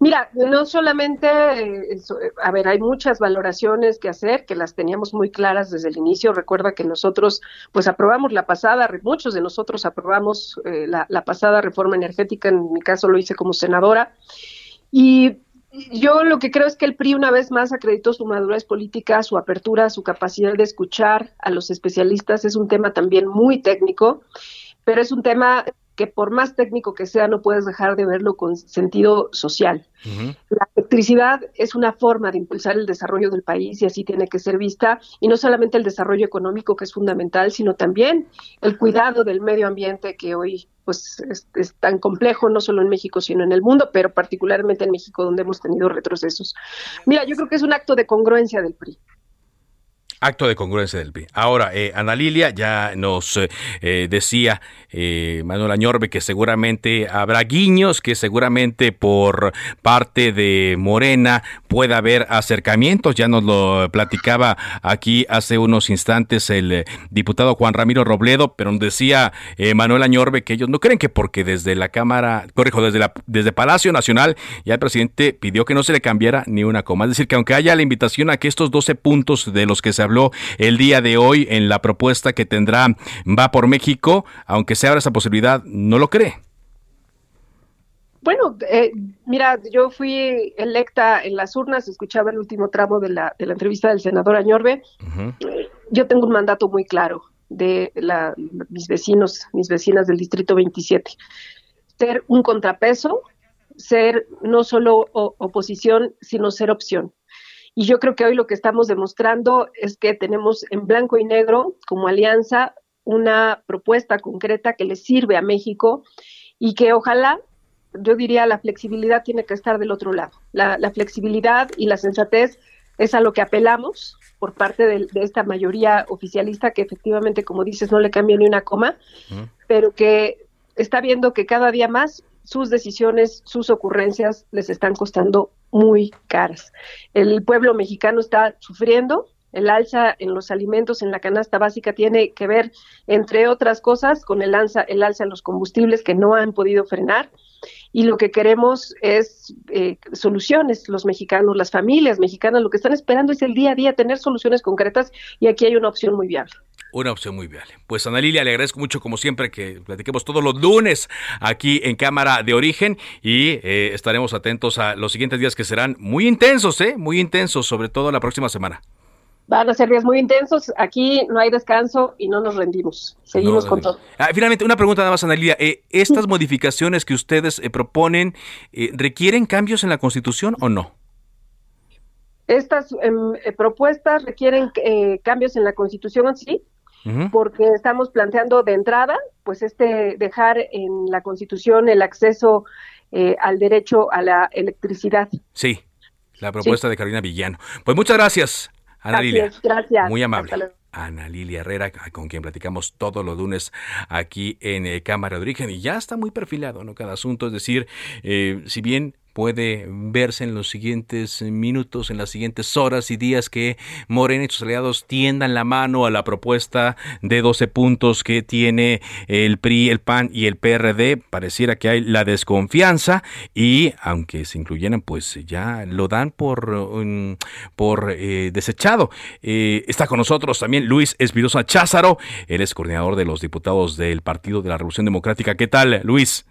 Mira, no solamente, eh, a ver, hay muchas valoraciones que hacer, que las teníamos muy claras desde el inicio. Recuerda que nosotros, pues aprobamos la pasada, muchos de nosotros aprobamos eh, la, la, pasada reforma energética, en mi caso lo hice como senadora. Y yo lo que creo es que el PRI una vez más acreditó su madurez política, su apertura, su capacidad de escuchar a los especialistas. Es un tema también muy técnico pero es un tema que por más técnico que sea, no puedes dejar de verlo con sentido social. La electricidad es una forma de impulsar el desarrollo del país y así tiene que ser vista, y no solamente el desarrollo económico que es fundamental, sino también el cuidado del medio ambiente que hoy pues es, es tan complejo, no solo en México, sino en el mundo, pero particularmente en México, donde hemos tenido retrocesos. Mira, yo creo que es un acto de congruencia del PRI. Acto de congruencia del PRI. Ahora, eh, Ana Lilia ya nos eh, eh, decía eh, Manuel Añorbe que seguramente habrá guiños, que seguramente por parte de Morena pueda haber acercamientos. Ya nos lo platicaba aquí hace unos instantes el diputado Juan Ramiro Robledo, pero nos decía Manuel Añorbe que ellos no creen que porque desde la Cámara, corrijo, desde, la, desde Palacio Nacional ya el presidente pidió que no se le cambiara ni una coma. Es decir, que aunque haya la invitación a que estos 12 puntos de los que se habló el día de hoy en la propuesta que tendrá Va por México, aunque se abra esa posibilidad, ¿no lo cree? Bueno, eh, mira, yo fui electa en las urnas, escuchaba el último tramo de la, de la entrevista del senador Añorbe. Yo tengo un mandato muy claro de la, mis vecinos, mis vecinas del Distrito 27. Ser un contrapeso, ser no solo oposición, sino ser opción. Y yo creo que hoy lo que estamos demostrando es que tenemos en blanco y negro como alianza una propuesta concreta que le sirve a México y que ojalá, yo diría, la flexibilidad tiene que estar del otro lado. La, flexibilidad y la sensatez es a lo que apelamos por parte de, esta mayoría oficialista que efectivamente, como dices, no le cambia ni una coma, pero que está viendo que cada día más sus decisiones, sus ocurrencias les están costando muy caras. El pueblo mexicano está sufriendo, el alza en los alimentos en la canasta básica tiene que ver, entre otras cosas, con el alza, el alza en los combustibles que no han podido frenar. Y lo que queremos es eh, soluciones, los mexicanos, las familias mexicanas, lo que están esperando es el día a día, tener soluciones concretas y aquí hay una opción muy viable una opción muy viable. Pues Ana Lilia, le agradezco mucho como siempre que platiquemos todos los lunes aquí en Cámara de Origen y eh, estaremos atentos a los siguientes días que serán muy intensos, ¿eh? Muy intensos, sobre todo la próxima semana. Van a ser días muy intensos. Aquí no hay descanso y no nos rendimos. Seguimos con todo. Ah, finalmente, una pregunta nada más, Ana Lilia. Eh, ¿Estas modificaciones que ustedes eh, proponen requieren cambios en la Constitución o no? Estas em, propuestas requieren cambios en la Constitución, sí, porque estamos planteando de entrada, pues este dejar en la Constitución el acceso eh, al derecho a la electricidad. Sí, la propuesta de Carolina Villano. Pues muchas gracias, Ana Lilia. Gracias. Muy amable. Ana Lilia Herrera, con quien platicamos todos los lunes aquí en eh, Cámara de Origen, y ya está muy perfilado, ¿no? Cada asunto, es decir, eh, si bien puede verse en los siguientes minutos, en las siguientes horas y días que Morena y sus aliados tiendan la mano a la propuesta de 12 puntos que tiene el PRI, el PAN y el PRD. Pareciera que hay la desconfianza y aunque se incluyeran, pues ya lo dan por, um, por eh, desechado. Eh, está con nosotros también Luis Espirosa Cházaro, él coordinador de los diputados del Partido de la Revolución Democrática. ¿Qué tal, Luis?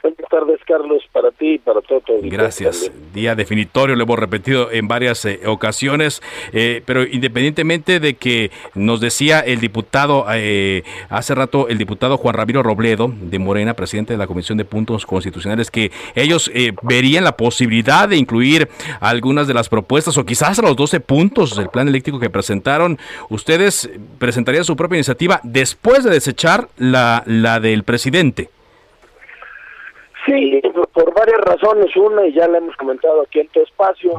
Buenas tardes, Carlos, para ti y para todo. el Gracias. Día definitorio, lo hemos repetido en varias eh, ocasiones, eh, pero independientemente de que nos decía el diputado, eh, hace rato el diputado Juan Ramiro Robledo de Morena, presidente de la Comisión de Puntos Constitucionales, que ellos verían la posibilidad de incluir algunas de las propuestas o quizás los 12 puntos del plan eléctrico que presentaron, ustedes presentarían su propia iniciativa después de desechar la, la del presidente. Sí, por varias razones. Una, y ya la hemos comentado aquí en tu espacio,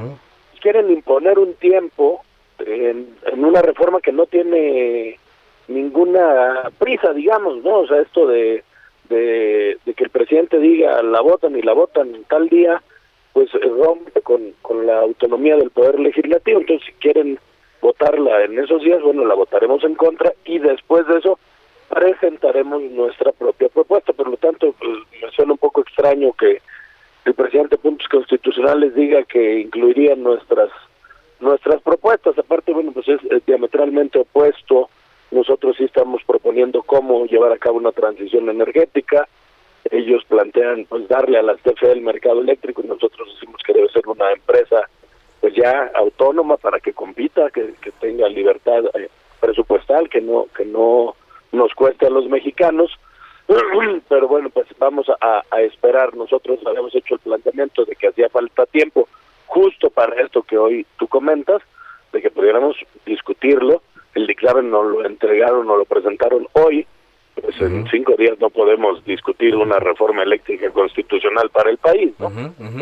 quieren imponer un tiempo en, una reforma que no tiene ninguna prisa, digamos, ¿no? O sea, esto de, de, que el presidente diga la votan y la votan en tal día, pues rompe con, con la autonomía del poder legislativo. Entonces, si quieren votarla en esos días, bueno, la votaremos en contra y después de eso presentaremos nuestra propia propuesta. Por lo tanto, pues, me suena un poco extraño que el presidente de Puntos Constitucionales diga que incluiría nuestras nuestras propuestas. Aparte, bueno, pues es, diametralmente opuesto. Nosotros sí estamos proponiendo cómo llevar a cabo una transición energética. Ellos plantean pues darle a las CFE el mercado eléctrico y nosotros decimos que debe ser una empresa pues ya autónoma para que compita, que, que tenga libertad eh, presupuestal, que no que no nos cueste a los mexicanos, pero bueno, pues vamos a, esperar. Nosotros habíamos hecho el planteamiento de que hacía falta tiempo justo para esto que hoy tú comentas, de que pudiéramos discutirlo. El dictamen nos lo entregaron, nos lo presentaron hoy, pues en cinco días no podemos discutir una reforma eléctrica constitucional para el país, ¿no?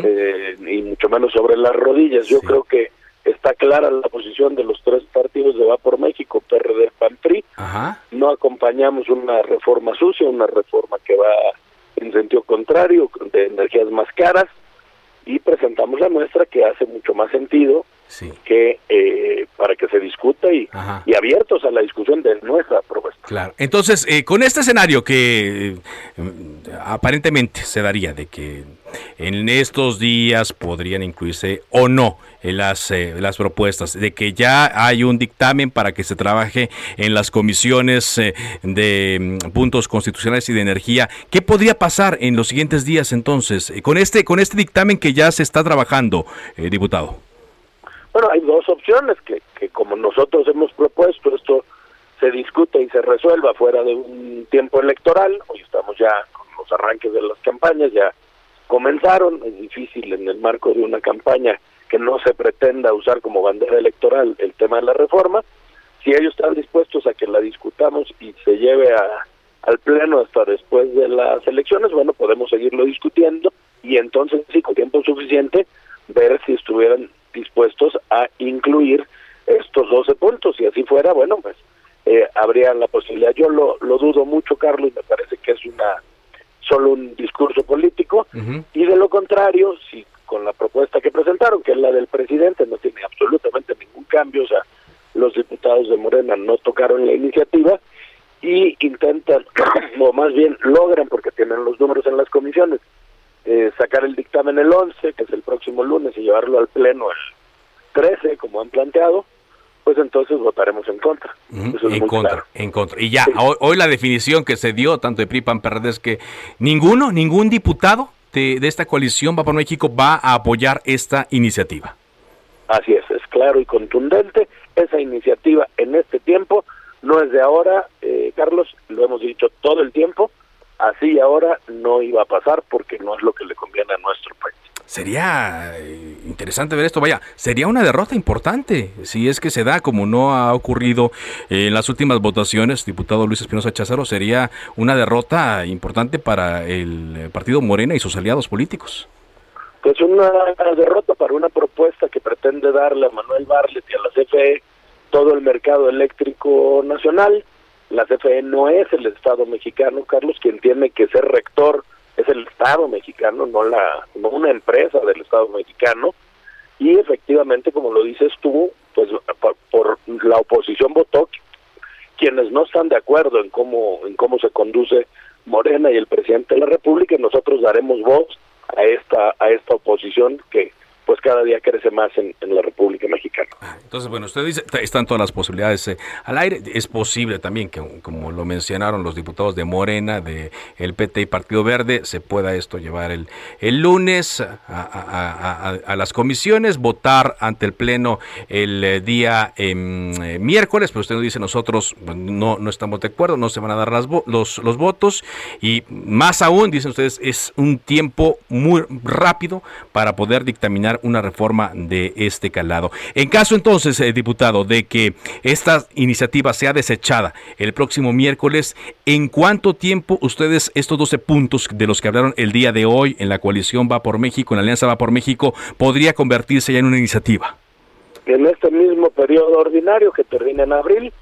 Eh, y mucho menos sobre las rodillas. Yo creo que está clara la posición de los tres partidos de Va por México, PRD, PAN, PRI. No acompañamos una reforma sucia, una reforma que va en sentido contrario, de energías más caras, y presentamos la nuestra que hace mucho más sentido que eh, para que se discuta y, y, abiertos a la discusión de nuestra propuesta. Claro. Entonces, eh, con este escenario que eh, aparentemente se daría de que en estos días podrían incluirse o no las, las propuestas, de que ya hay un dictamen para que se trabaje en las comisiones de mm, puntos constitucionales y de energía, ¿qué podría pasar en los siguientes días entonces con este, con este dictamen que ya se está trabajando, diputado? Bueno, hay dos opciones que, que como nosotros hemos propuesto, esto se discute y se resuelva fuera de un tiempo electoral. Hoy estamos ya con los arranques de las campañas, ya comenzaron. Es difícil en el marco de una campaña que no se pretenda usar como bandera electoral el tema de la reforma. Si ellos están dispuestos a que la discutamos y se lleve a, al Pleno hasta después de las elecciones, bueno, podemos seguirlo discutiendo y entonces, sí, con tiempo suficiente, ver si estuvieran dispuestos a incluir estos 12 puntos. Si así fuera, bueno, pues eh, habría la posibilidad. Yo lo, lo dudo mucho, Carlos, y me parece que es una solo un discurso político. Y de lo contrario, si con la propuesta que presentaron, que es la del presidente, no tiene absolutamente ningún cambio, o sea, los diputados de Morena no tocaron la iniciativa y intentan, o más bien logran, porque tienen los números en las comisiones, eh, sacar el dictamen el 11, que es el próximo lunes, y llevarlo al Pleno el 13, como han planteado, pues entonces votaremos en contra. en contra, en contra. Y ya, hoy, la definición que se dio, tanto de PRI, PAN, PRD, es que ninguno, ningún diputado de, de esta coalición Va por México va a apoyar esta iniciativa. Así es, es claro y contundente. Esa iniciativa en este tiempo no es de ahora, eh, Carlos, lo hemos dicho todo el tiempo, así ahora no iba a pasar porque no es lo que le conviene a nuestro país. Sería eh, interesante ver esto, vaya, sería una derrota importante si es que se da como no ha ocurrido en las últimas votaciones, diputado Luis Espinosa Cházaro, sería una derrota importante para el partido Morena y sus aliados políticos. Pues una derrota para una propuesta que pretende darle a Manuel Barlet y a la CFE todo el mercado eléctrico nacional, la CFE no es el Estado mexicano, Carlos, quien tiene que ser rector es el Estado mexicano, no la no una empresa del Estado mexicano. Y efectivamente, como lo dices tú, pues por, la oposición votó quienes no están de acuerdo en cómo en cómo se conduce Morena y el presidente de la República, nosotros daremos voz a esta a esta oposición que pues cada día crece más en, la República Mexicana. Ah, entonces, bueno, usted dice, están todas las posibilidades eh, al aire. Es posible también que, como lo mencionaron los diputados de Morena, de el PT y Partido Verde, se pueda esto llevar el, el lunes a, las comisiones, votar ante el Pleno el eh, día em, eh, miércoles, pero usted nos dice, nosotros no, no estamos de acuerdo, no se van a dar las, los, los votos y más aún, dicen ustedes, es un tiempo muy rápido para poder dictaminar una reforma de este calado. En caso entonces, eh, diputado, de que esta iniciativa sea desechada el próximo miércoles, ¿en cuánto tiempo ustedes estos 12 puntos de los que hablaron el día de hoy en la coalición Va por México, en la Alianza Va por México, podría convertirse ya en una iniciativa? En este mismo periodo ordinario que termina en abril,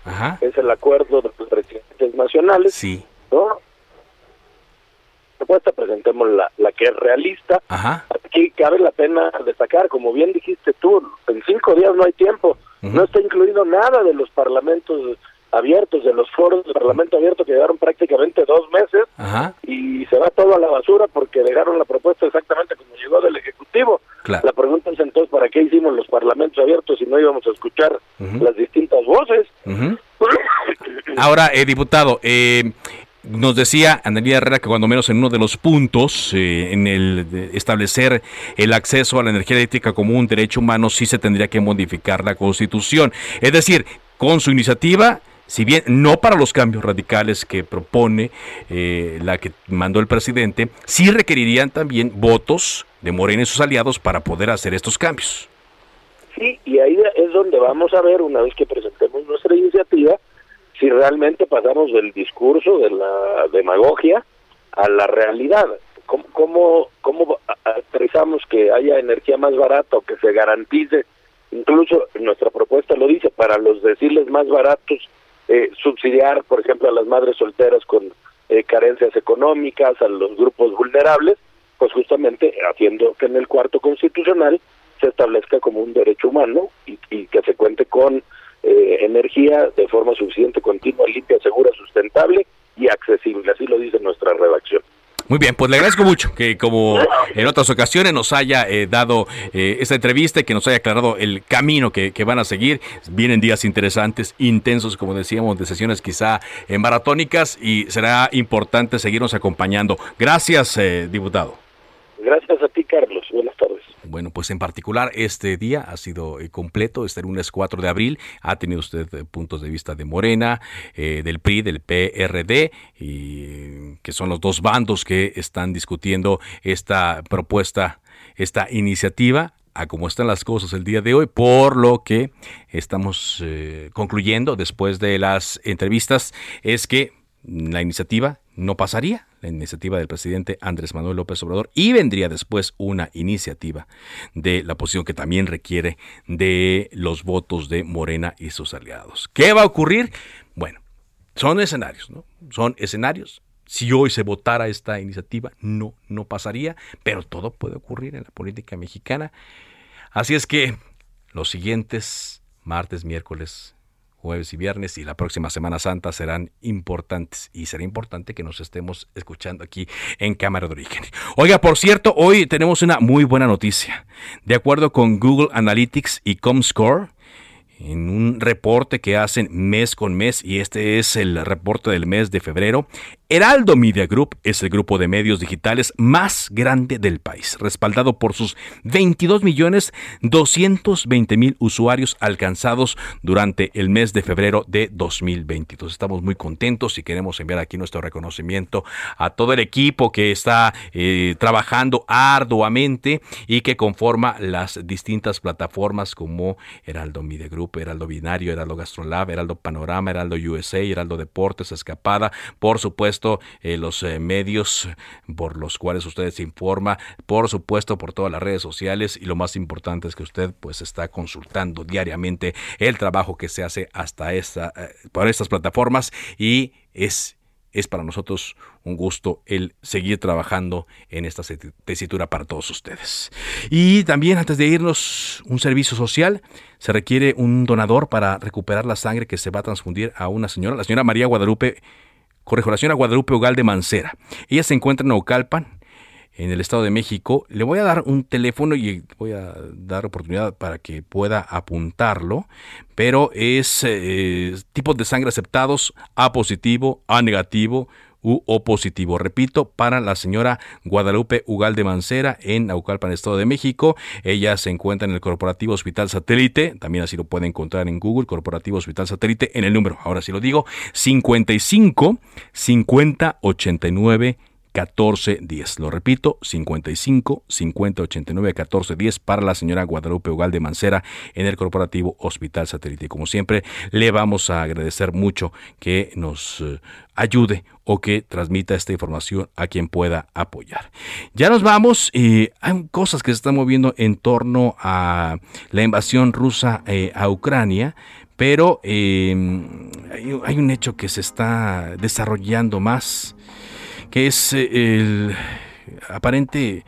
es el acuerdo de los presidentes nacionales. Sí. ¿no? Propuesta, presentemos la, la que es realista. Aquí cabe la pena destacar, como bien dijiste tú, en cinco días no hay tiempo, no está incluido nada de los parlamentos abiertos, de los foros del Parlamento abierto que llevaron prácticamente dos meses. Y se va todo a la basura porque dejaron la propuesta exactamente como llegó del Ejecutivo. La pregunta es entonces, ¿para qué hicimos los parlamentos abiertos si no íbamos a escuchar las distintas voces? Ahora, eh, diputado, eh, nos decía Analia Herrera que cuando menos en uno de los puntos, eh, en el establecer el acceso a la energía eléctrica como un derecho humano, sí se tendría que modificar la Constitución. Es decir, con su iniciativa, si bien no para los cambios radicales que propone eh, la que mandó el presidente, sí requerirían también votos de Morena y sus aliados para poder hacer estos cambios. Sí, y ahí es donde vamos a ver, una vez que presentemos nuestra iniciativa, si realmente pasamos del discurso, de la demagogia, a la realidad. ¿Cómo, cómo, cómo aterrizamos que haya energía más barata o que se garantice? Incluso nuestra propuesta lo dice, para los decirles más baratos, eh, subsidiar, por ejemplo, a las madres solteras con eh, carencias económicas, a los grupos vulnerables, pues justamente haciendo que en el cuarto constitucional se establezca como un derecho humano y que se cuente con eh, energía de forma suficiente, continua, limpia, segura, sustentable y accesible. Así lo dice nuestra redacción. Muy bien, pues le agradezco mucho que como en otras ocasiones nos haya eh, dado eh, esta entrevista y que nos haya aclarado el camino que, van a seguir. Vienen días interesantes, intensos, como decíamos, de sesiones quizá maratónicas y será importante seguirnos acompañando. Gracias, diputado. Gracias a ti, Carlos. Bueno, pues en particular este día ha sido eh, completo, este lunes 4 de abril. Ha tenido usted eh, puntos de vista de Morena, eh, del PRI, del PRD, y que son los dos bandos que están discutiendo esta propuesta, esta iniciativa a cómo están las cosas el día de hoy, por lo que estamos concluyendo después de las entrevistas es que la iniciativa no pasaría, iniciativa del presidente Andrés Manuel López Obrador, y vendría después una iniciativa de la oposición que también requiere de los votos de Morena y sus aliados. ¿Qué va a ocurrir? Bueno, son escenarios, ¿no? Son escenarios. Si hoy se votara esta iniciativa, no, no pasaría, pero todo puede ocurrir en la política mexicana. Así es que los siguientes martes, miércoles, jueves y viernes y la próxima Semana Santa serán importantes y será importante que nos estemos escuchando aquí en Cámara de Origen. Oiga, por cierto, hoy tenemos una muy buena noticia. De acuerdo con Google Analytics y Comscore, en un reporte que hacen mes con mes, y este es el reporte del mes de febrero, Heraldo Media Group es el grupo de medios digitales más grande del país, respaldado por sus 22 millones 220 mil usuarios alcanzados durante el mes de febrero de 2022. Estamos muy contentos y queremos enviar aquí nuestro reconocimiento a todo el equipo que está eh, trabajando arduamente y que conforma las distintas plataformas como Heraldo Media Group, Heraldo Binario, Heraldo Gastrolab, Heraldo Panorama, Heraldo USA, Heraldo Deportes, Escapada, por supuesto eh, los eh, medios por los cuales usted se informa, por supuesto por todas las redes sociales y lo más importante es que usted pues está consultando diariamente el trabajo que se hace hasta esta, eh, por estas plataformas y es es para nosotros un gusto el seguir trabajando en esta tesitura para todos ustedes. Y también antes de irnos, un servicio social. Se requiere un donador para recuperar la sangre que se va a transfundir a una señora, la señora María Guadalupe, correjo, la señora Guadalupe Ugal de Mancera. Ella se encuentra en Ocalpan, en el Estado de México. Le voy a dar un teléfono y voy a dar oportunidad para que pueda apuntarlo, pero es eh, tipos de sangre aceptados A positivo, A negativo, U O positivo. Repito, para la señora Guadalupe Ugal de Mancera en Naucalpan, Estado de México. Ella se encuentra en el Corporativo Hospital Satélite, también así lo puede encontrar en Google, Corporativo Hospital Satélite, en el número, ahora sí lo digo, 55 50 89 1410. Lo repito, 55 50 89 14 10 para la señora Guadalupe Ugal de Mancera en el Corporativo Hospital Satélite. Como siempre, le vamos a agradecer mucho que nos eh, ayude o que transmita esta información a quien pueda apoyar. Ya nos vamos y hay cosas que se están moviendo en torno a la invasión rusa eh, a Ucrania, pero em, hay un hecho que se está desarrollando más que es eh, el aparente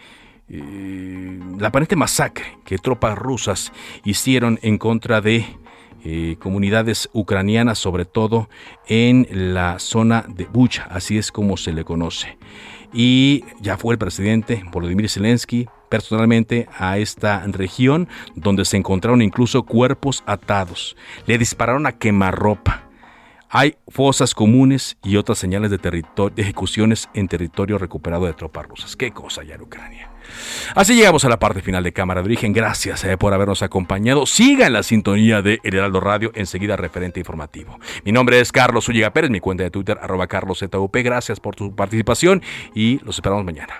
eh, la aparente masacre que tropas rusas hicieron en contra de eh, comunidades ucranianas, sobre todo en la zona de Bucha, así es como se le conoce. Y ya fue el presidente Volodymyr Zelensky personalmente a esta región donde se encontraron incluso cuerpos atados. Le dispararon a quemarropa hay fosas comunes y otras señales de, ejecuciones en territorio recuperado de tropas rusas. Qué cosa ya en Ucrania. Así llegamos a la parte final de Cámara de Origen. Gracias eh, por habernos acompañado. Siga en la sintonía de El Heraldo Radio, enseguida referente informativo. Mi nombre es Carlos Ulliga Pérez, mi cuenta de Twitter, arroba carloszup. Gracias por tu participación y los esperamos mañana.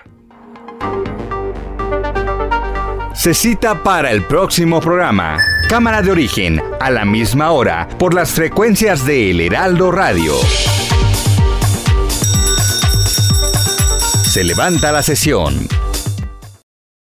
Se cita para el próximo programa. Cámara de origen, a la misma hora, por las frecuencias de El Heraldo Radio. Se levanta la sesión.